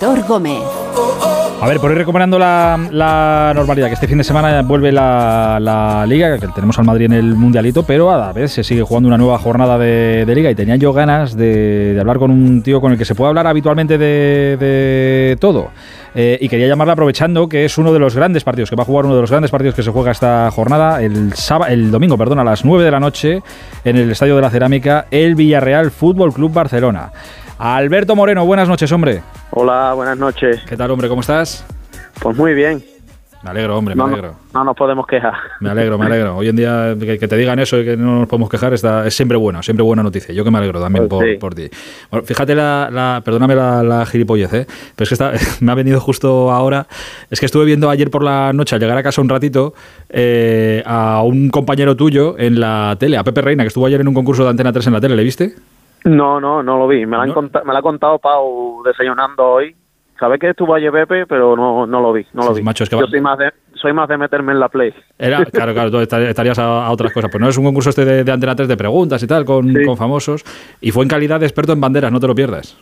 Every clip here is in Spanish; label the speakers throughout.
Speaker 1: Gómez.
Speaker 2: A ver, por ir recuperando la, normalidad, que este fin de semana vuelve la, liga, que tenemos al Madrid en el Mundialito, pero a la vez se sigue jugando una nueva jornada de, liga y tenía yo ganas de, hablar con un tío con el que se puede hablar habitualmente de, todo. Eh, y quería llamarle aprovechando que es uno de los grandes partidos, que va a jugar uno de los grandes partidos que se juega esta jornada, el, sábado, el domingo, perdón, a las 9 de la noche, en el Estadio de la Cerámica, el Villarreal Fútbol Club Barcelona. Alberto Moreno, buenas noches, hombre.
Speaker 3: Hola, buenas noches.
Speaker 2: ¿Qué tal, hombre? ¿Cómo estás?
Speaker 3: Pues muy bien.
Speaker 2: Me alegro, hombre, me alegro.
Speaker 3: No, nos podemos quejar.
Speaker 2: Me alegro, me alegro. Hoy en día que, te digan eso y que no nos podemos quejar está, es siempre bueno, siempre buena noticia. Yo que me alegro también pues por, ti. Bueno, fíjate la, perdóname la, la, gilipollez, ¿eh? pero es que está, me ha venido justo ahora. Es que estuve viendo ayer por la noche, al llegar a casa un ratito, eh, a un compañero tuyo en la tele, a Pepe Reina, que estuvo ayer en un concurso de Antena 3 en la tele, ¿le viste?
Speaker 3: No, no, no lo vi. Me, la, me la ha contado Pau desayunando hoy. Sabe que estuvo ayer Pepe, pero no, no lo vi. No lo vi. Yo soy más, de, soy más de meterme en la play.
Speaker 2: Era, claro, claro, tú estarías a, otras cosas. Pues no es un concurso este de, de Antena 3 de preguntas y tal, con, con famosos. Y fue en calidad de experto en banderas, no te lo pierdas.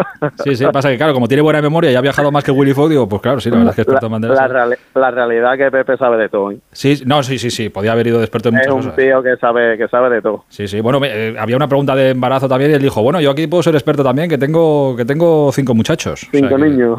Speaker 2: Sí, sí, pasa que claro, como tiene buena memoria y ha viajado más que Willy Fogg, digo, pues claro, sí, la verdad es que experto
Speaker 3: en La, la realidad es que Pepe sabe de todo. ¿eh?
Speaker 2: Sí, no, sí, sí, sí, podía haber ido de experto en muchas
Speaker 3: cosas. Es un tío que sabe, que sabe de todo.
Speaker 2: Sí, sí, bueno, eh, había una pregunta de embarazo también y él dijo, bueno, yo aquí puedo ser experto también, que tengo, que tengo cinco muchachos.
Speaker 3: Cinco niños,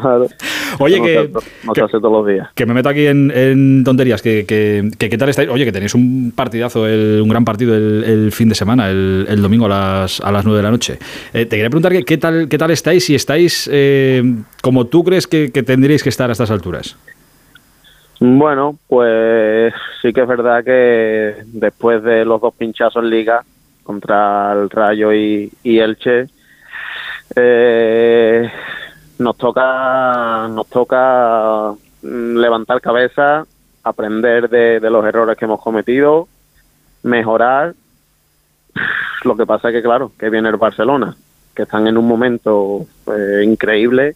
Speaker 2: Oye, que,
Speaker 3: que, todos los días.
Speaker 2: que me meto aquí en, tonterías, que, que, qué tal estáis. Oye, que tenéis un partidazo, un gran partido el, fin de semana, el, domingo a las, a las 9 de la noche. Eh, te quería preguntar qué tal, qué tal estáis, si estáis eh, como tú crees que, tendríais que estar a estas alturas?
Speaker 3: Bueno, pues sí que es verdad que después de los dos pinchazos en liga contra el Rayo y, Elche, eh, nos toca nos toca mm, levantar cabeza, aprender de, de los errores que hemos cometido, mejorar. Lo que pasa es que claro, que viene el Barcelona que están en un momento eh, increíble.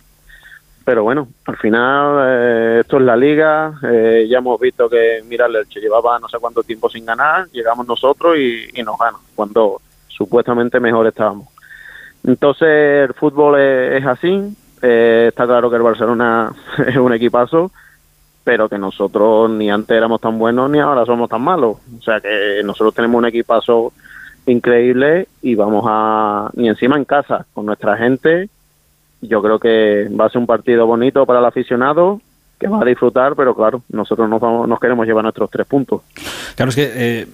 Speaker 3: Pero bueno, al final eh, esto es la liga. Eh, ya hemos visto que, mira, el Elche llevaba no sé cuánto tiempo sin ganar. Llegamos nosotros y, nos ganan, cuando supuestamente mejor estábamos. Entonces, el fútbol es, así. está claro que el Barcelona es un equipazo, pero que nosotros ni antes éramos tan buenos ni ahora somos tan malos. O sea que nosotros tenemos un equipazo increíble y vamos a, y encima en casa, con nuestra gente, yo creo que va a ser un partido bonito para el aficionado, que va a disfrutar, pero claro, nosotros nos, vamos, nos queremos llevar nuestros tres puntos.
Speaker 2: Claro, es que eh,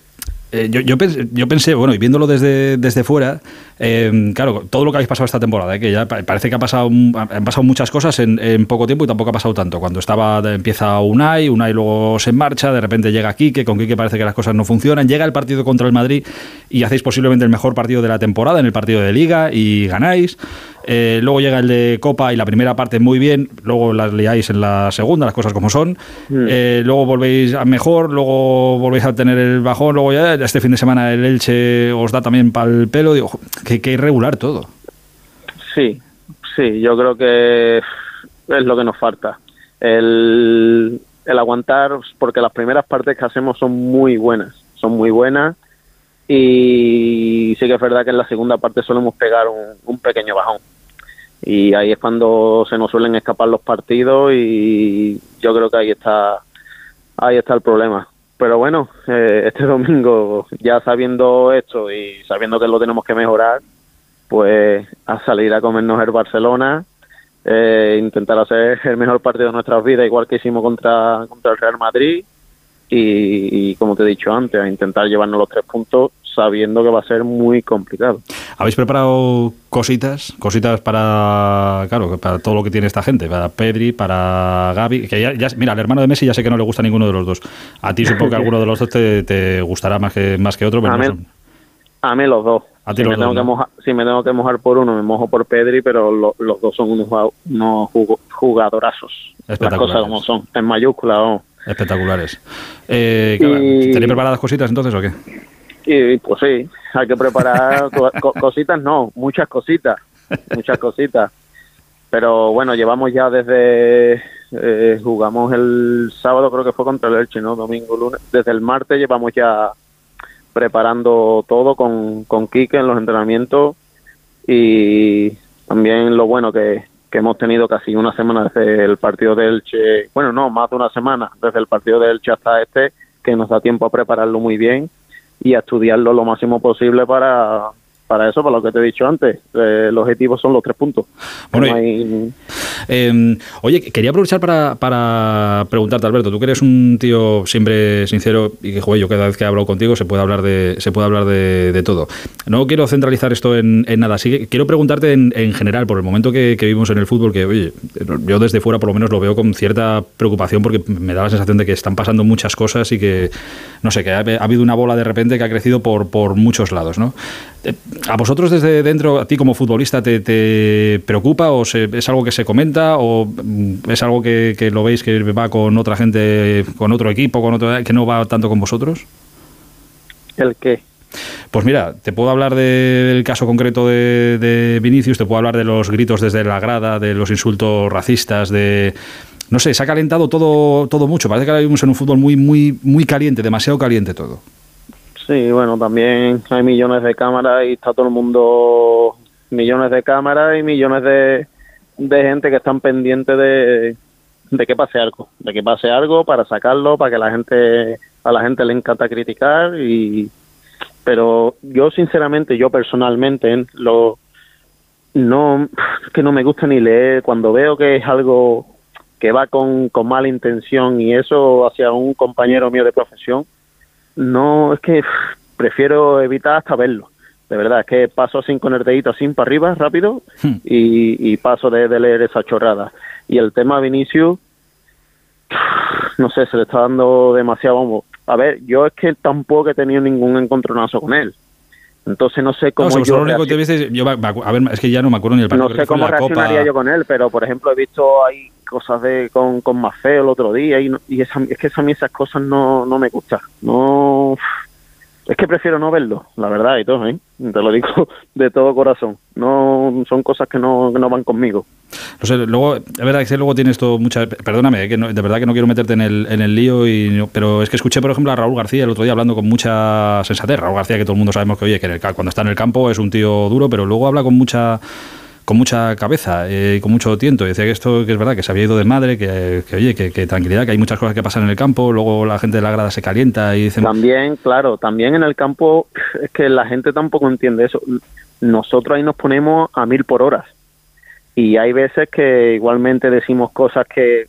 Speaker 2: eh, yo, yo, pensé, yo, pensé, bueno, y viéndolo desde, desde fuera, eh, claro, todo lo que habéis pasado esta temporada, eh, que ya parece que ha pasado, han pasado muchas cosas en, en, poco tiempo y tampoco ha pasado tanto. Cuando estaba empieza Unai, Unai luego se marcha, de repente llega Quique, con Quique parece que las cosas no funcionan, llega el partido contra el Madrid y hacéis posiblemente el mejor partido de la temporada en el partido de Liga y ganáis. Eh, luego llega el de Copa y la primera parte muy bien, luego las liáis en la segunda, las cosas como son. Mm. Eh, luego volvéis a mejor, luego volvéis a tener el bajón, luego ya este fin de semana el Elche os da también para el pelo. Digo, que, que irregular todo.
Speaker 3: Sí, sí, yo creo que es lo que nos falta. El, el aguantar, porque las primeras partes que hacemos son muy buenas, son muy buenas y sí que es verdad que en la segunda parte solemos pegar un, pequeño bajón y ahí es cuando se nos suelen escapar los partidos y yo creo que ahí está ahí está el problema pero bueno eh, este domingo ya sabiendo esto y sabiendo que lo tenemos que mejorar pues a salir a comernos el Barcelona eh, intentar hacer el mejor partido de nuestras vidas igual que hicimos contra contra el Real Madrid y, como te he dicho antes, a intentar llevarnos los tres puntos sabiendo que va a ser muy complicado.
Speaker 2: ¿Habéis preparado cositas? Cositas para, claro, para todo lo que tiene esta gente, para Pedri, para Gaby, que ya, mira, al hermano de Messi ya sé que no le gusta ninguno de los dos. A ti supongo que alguno de los dos te, gustará más que, más que otro, pero
Speaker 3: a, mí, a mí los dos. si, me tengo que mojar, si me tengo que mojar por uno, me mojo por Pedri, pero los dos son unos, unos jugadorazos. Las cosas como son, en mayúscula. ¿no?
Speaker 2: Espectaculares. Eh, ¿Tenéis preparadas cositas entonces o qué?
Speaker 3: Y, pues sí, hay que preparar cositas, no, muchas cositas, muchas cositas. Pero bueno, llevamos ya desde, eh, jugamos el sábado, creo que fue contra el Elche, ¿no? Domingo, lunes. Desde el martes llevamos ya preparando todo con, con Quique en los entrenamientos y también lo bueno que, que hemos tenido casi una semana desde el partido de Elche, bueno, no, más de una semana desde el partido de Elche hasta este, que nos da tiempo a prepararlo muy bien y a estudiarlo lo máximo posible para, para eso, para lo que te he dicho antes, eh, los objetivos son los tres puntos.
Speaker 2: Bueno, em, oye, quería aprovechar para, para, preguntarte, Alberto, tú que eres un tío siempre sincero y que, joder, yo cada vez que he hablado contigo se puede hablar de, se puede hablar de, todo. No quiero centralizar esto en, nada, así que quiero preguntarte en, en general, por el momento que, vivimos en el fútbol, que, oye, yo desde fuera por lo menos lo veo con cierta preocupación porque me da la sensación de que están pasando muchas cosas y que, no sé, que ha, ha habido una bola de repente que ha crecido por, por muchos lados, ¿no? ¿A vosotros desde dentro, a ti como futbolista, te, preocupa o es algo que se comenta o mm, es algo que, lo veis que va con otra gente, con otro equipo, con otro que no va tanto con vosotros?
Speaker 3: ¿El qué?
Speaker 2: Pues mira, te puedo hablar del caso concreto de, Vinicius, te puedo hablar de los gritos desde la grada, de los insultos racistas, de no sé, se ha calentado todo, todo mucho. Parece que ahora vivimos en un fútbol muy, muy, muy caliente, demasiado caliente todo.
Speaker 3: Sí, bueno, también hay millones de cámaras y está todo el mundo, millones de cámaras y millones de, gente que están pendientes de, de que pase algo, de que pase algo para sacarlo, para que la gente, a la gente le encanta criticar y, pero yo sinceramente, yo personalmente, lo, no, que no me gusta ni leer. Cuando veo que es algo que va con, con mala intención y eso hacia un compañero mío de profesión, no, es que prefiero evitar hasta verlo. De verdad, es que paso así con el dedito así para arriba, rápido, hmm. y, paso de, leer esa chorrada. Y el tema Vinicius, no sé, se le está dando demasiado A ver, yo es que tampoco he tenido ningún encontronazo con él. Entonces no sé cómo.
Speaker 2: yo, único que yo, a ver, es que ya no me acuerdo ni el
Speaker 3: partido. No sé cómo reaccionaría yo con él, pero por ejemplo he visto ahí cosas de con, con Mafeo el otro día y, y es que a mí esas cosas no, no me gustan. No, es que prefiero no verlo, la verdad y todo, ¿eh? te lo digo de todo corazón. No son cosas que no, que no van conmigo.
Speaker 2: No sé, luego, es verdad que luego tienes todo mucha. Perdóname, eh, que de verdad que no quiero meterte en el, en el lío, y, pero es que escuché, por ejemplo, a Raúl García el otro día hablando con mucha sensatez. Raúl García, que todo el mundo sabemos que, oye, que cuando está en el campo es un tío duro, pero luego habla con mucha con mucha cabeza eh, con mucho tiento. Decía que esto que es verdad, que se había ido de madre, que, oye, que, tranquilidad, que hay muchas cosas que pasan en el campo, luego la gente de la grada se calienta y dicen...
Speaker 3: También, claro, también en el campo es que la gente tampoco entiende eso. Nosotros ahí nos ponemos a mil por horas. Y hay veces que igualmente decimos cosas que,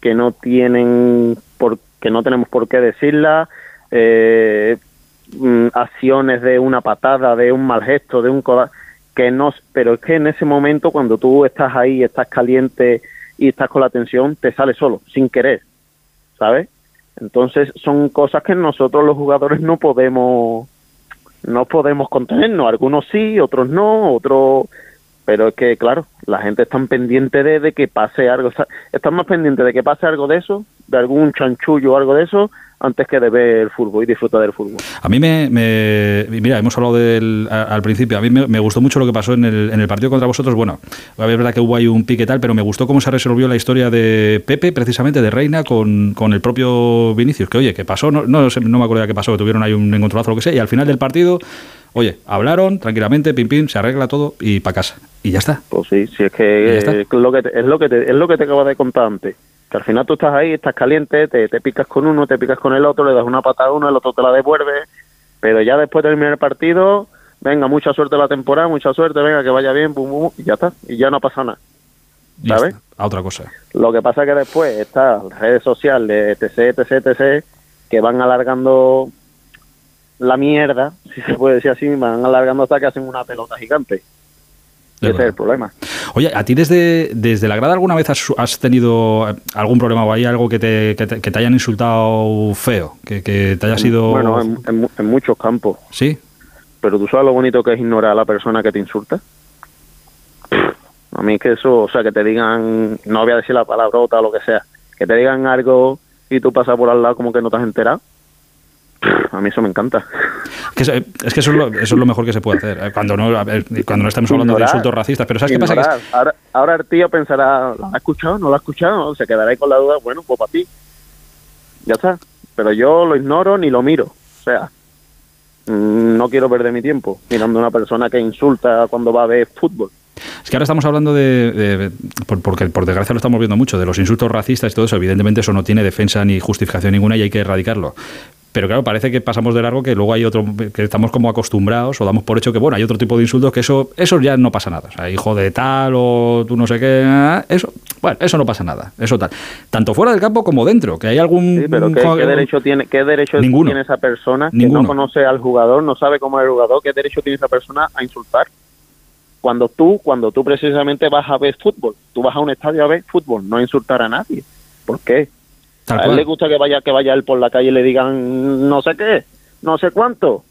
Speaker 3: que no tienen por que no tenemos por qué decirlas, eh, mm, acciones de una patada, de un mal gesto, de un que no, pero es que en ese momento cuando tú estás ahí, estás caliente y estás con la tensión, te sale solo, sin querer, ¿sabes? Entonces son cosas que nosotros los jugadores no podemos no podemos contenernos, algunos sí, otros no, otros pero es que claro, la gente está pendiente de, de que pase algo, están más pendientes de que pase algo de eso, de algún chanchullo o algo de eso, antes que de ver el fútbol y disfrutar del fútbol.
Speaker 2: A mí me, mira, hemos hablado del, al principio, a mí me, gustó mucho lo que pasó en el, en el partido contra vosotros. Bueno, es verdad que hubo ahí un pique tal, pero me gustó cómo se resolvió la historia de Pepe, precisamente de Reina, con, con el propio Vinicius, que oye, que pasó, no, no, no me acuerdo de qué pasó, que tuvieron ahí un encontronazo o lo que sea, y al final del partido, oye, hablaron tranquilamente, pim pim, se arregla todo y para casa. Y ya está.
Speaker 3: Pues sí, sí, es que, es lo que es lo que te, es lo que te acabo de contar antes que al final tú estás ahí, estás caliente, te, te picas con uno, te picas con el otro, le das una patada a uno, el otro te la devuelve, pero ya después de terminar el partido, venga, mucha suerte la temporada, mucha suerte, venga, que vaya bien, pum, y ya está, y ya no pasa nada. ¿Sabes?
Speaker 2: A otra cosa.
Speaker 3: Lo que pasa es que después están las redes sociales, etc, etc, etc, que van alargando la mierda, si se puede decir así, van alargando hasta que hacen una pelota gigante. Ese es el problema.
Speaker 2: Oye, ¿a ti desde, desde la grada alguna vez has, tenido algún problema o hay algo que te, que te, hayan insultado feo? Que, te haya sido...
Speaker 3: Bueno, en, muchos campos.
Speaker 2: ¿Sí?
Speaker 3: Pero tú sabes lo bonito que es ignorar a la persona que te insulta. A mí es que eso, o sea, que te digan, no voy a decir la palabrota o lo que sea, que te digan algo y tú pasas por al lado como que no te has enterado a mí eso me encanta.
Speaker 2: Es que, eso, es lo, mejor que se puede hacer, eh, cuando no, cuando no estamos hablando de insultos racistas. Pero ¿sabes qué pasa?
Speaker 3: ahora, ahora, el tío pensará, ¿lo ha escuchado? ¿No lo ha escuchado? Se quedará ahí con la duda, bueno, pues para ti. Ya está. Pero yo lo ignoro ni lo miro. O sea, mm, no quiero perder mi tiempo mirando a una persona que insulta cuando va a ver fútbol.
Speaker 2: Es que ahora estamos hablando de, porque por desgracia lo estamos viendo mucho, de los insultos racistas y todo eso. Evidentemente eso no tiene defensa ni justificación ninguna y hay que erradicarlo. Pero claro, parece que pasamos de largo que luego hay otro, que estamos como acostumbrados o damos por hecho que, bueno, hay otro tipo de insultos que eso, eso ya no pasa nada. O sea, hijo de tal o tú no sé qué, eso, bueno, eso no pasa nada. Eso tal. Tanto fuera del campo como dentro, que hay algún...
Speaker 3: Sí, pero ¿qué, derecho tiene, qué derecho tiene esa persona que no conoce al jugador, no sabe cómo es el jugador, qué derecho tiene esa persona a insultar? Cuando tú, cuando tú precisamente vas a ver fútbol, tú vas a un estadio a ver fútbol, no a insultar a nadie. ¿Por qué? A él le gusta que vaya que vaya él por la calle y le digan no sé qué, no sé cuánto.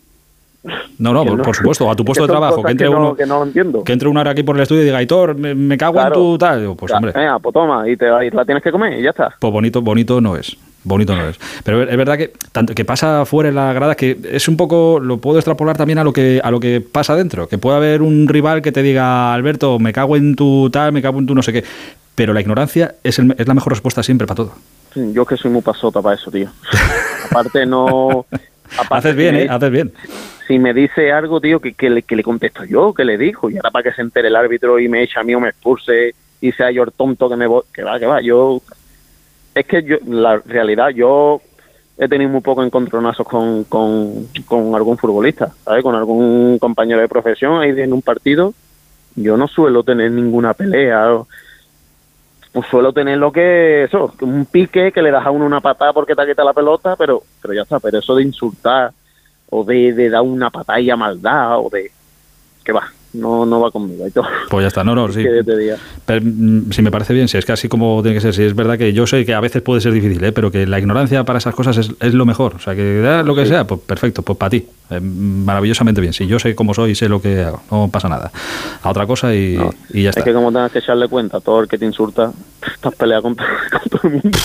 Speaker 2: No, no, por, supuesto, a tu puesto de trabajo, que entre uno que no entiendo. que entre una hora aquí por el estudio y diga, Aitor, me, cago en tu tal. Pues hombre.
Speaker 3: Venga, pues toma, y te, la tienes que comer y ya está.
Speaker 2: Pues bonito, bonito no es. Bonito no es. Pero es verdad que tanto que pasa fuera en la grada que es un poco, lo puedo extrapolar también a lo que a lo que pasa dentro. Que puede haber un rival que te diga, Alberto, me cago en tu tal, me cago en tu no sé qué. Pero la ignorancia es, es la mejor respuesta siempre para todo.
Speaker 3: Yo que soy muy pasota para eso, tío. aparte no...
Speaker 2: haces bien, ¿eh? Haces bien.
Speaker 3: Si me dice algo, tío, que, que, le, que le contesto yo, que le dijo, y ahora para que se entere el árbitro y me echa a mí o me expulse y sea yo el tonto que me voy, que va, que va, yo... Es que yo, la realidad, yo he tenido muy poco encontronazos con, con, con algún futbolista, ¿sabes? Con algún compañero de profesión ahí en un partido. Yo no suelo tener ninguna pelea pues suelo tener lo que eso, un pique que le das a uno una patada porque te quita la pelota, pero pero ya está, pero eso de insultar o de, de dar una patada maldad o de que va, no, no va conmigo. todo.
Speaker 2: Pues ya está, no, no, sí. Pero, mm, si me parece bien, si es que así como tiene que ser, si es verdad que yo sé que a veces puede ser difícil, ¿eh? pero que la ignorancia para esas cosas es, es lo mejor. O sea, que da lo que sea, pues perfecto, pues para ti. Eh, maravillosamente bien. Si yo sé cómo soy y sé lo que hago, no pasa nada. A otra cosa y, y ya está.
Speaker 3: Es que como tengas que echarle cuenta a todo el que te insulta, estás peleando con, con todo el mundo.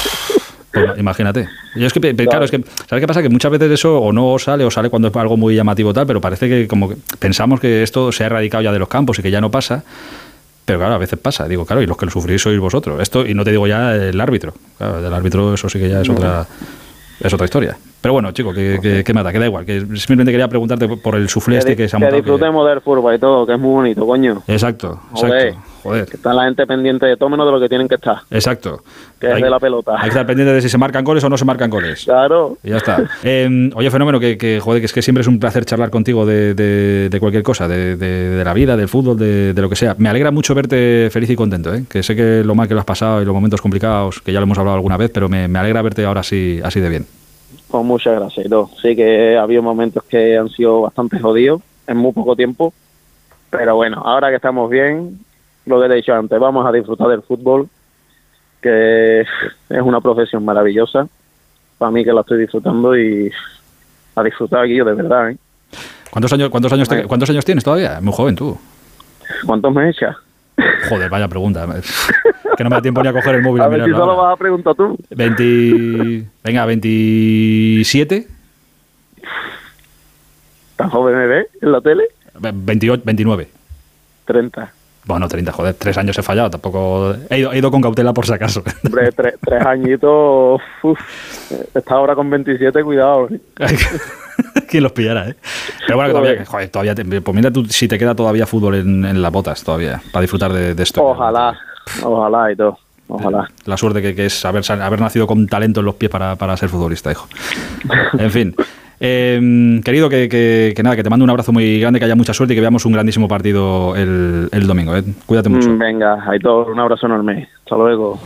Speaker 2: Pues imagínate. Yo es que, claro. es que, ¿sabes qué pasa? Que muchas veces eso o no sale o sale cuando es algo muy llamativo tal, pero parece que como que pensamos que esto se ha erradicado ya de los campos y que ya no pasa. Pero claro, a veces pasa. Digo, claro, y los que lo sufrís sois vosotros. Esto, y no te digo ya el árbitro. Claro, del árbitro eso sí que ya es otra, es otra historia. Pero bueno, chico, que, que, mata, que da igual. Que simplemente quería preguntarte por el suflé este que se ha montado.
Speaker 3: Que disfrutemos del fútbol y todo, que es muy bonito, coño.
Speaker 2: Exacto, exacto.
Speaker 3: Joder. Que está la gente pendiente de todo menos de lo que tienen que estar.
Speaker 2: Exacto.
Speaker 3: Que es de la pelota.
Speaker 2: Hay que estar pendiente de si se marcan goles o no se marcan goles.
Speaker 3: Claro.
Speaker 2: Y ya está. Em, oye, fenómeno, que, que, joder, que es que siempre es un placer charlar contigo de, de, cualquier cosa, de, de, la vida, del fútbol, de, lo que sea. Me alegra mucho verte feliz y contento, ¿eh? que sé que lo mal que lo has pasado y los momentos complicados, que ya lo hemos hablado alguna vez, pero me, me alegra verte ahora así, así de bien.
Speaker 3: Pues muchas gracias. Sí que ha habido momentos que han sido bastante jodidos en muy poco tiempo, pero bueno, ahora que estamos bien, lo que he dicho antes, vamos a disfrutar del fútbol, que es una profesión maravillosa, para mí que la estoy disfrutando y a disfrutar aquí yo de verdad. ¿eh?
Speaker 2: ¿Cuántos años, cuántos años, cuántos años tienes todavía? Muy joven tú.
Speaker 3: ¿Cuántos me echas?
Speaker 2: Joder, vaya pregunta. que no me da tiempo ni a coger el móvil.
Speaker 3: A, ver si solo vas a preguntar tú.
Speaker 2: 20... Venga, 27.
Speaker 3: ¿Tan joven me ve en la tele?
Speaker 2: 28, 29.
Speaker 3: 30.
Speaker 2: Bueno, 30, joder, tres años he fallado, tampoco... He ido, he ido con cautela por si acaso.
Speaker 3: Hombre, tres, tres añitos... Uf, está ahora con 27, cuidado.
Speaker 2: Quien los pillara, ¿eh? Pero bueno, que todavía, joder, todavía pues mira tú, si te queda todavía fútbol en, en las botas, todavía, para disfrutar de, de esto.
Speaker 3: Ojalá, ojalá y todo. Ojalá.
Speaker 2: La suerte que, que, es haber, haber nacido con talento en los pies para, para ser futbolista, hijo. En fin. Eh, querido, que, que, nada, que te mando un abrazo muy grande, que haya mucha suerte y que veamos un grandísimo partido el, el domingo. ¿eh? Cuídate mucho.
Speaker 3: Venga, hay todo, un abrazo enorme. Hasta luego.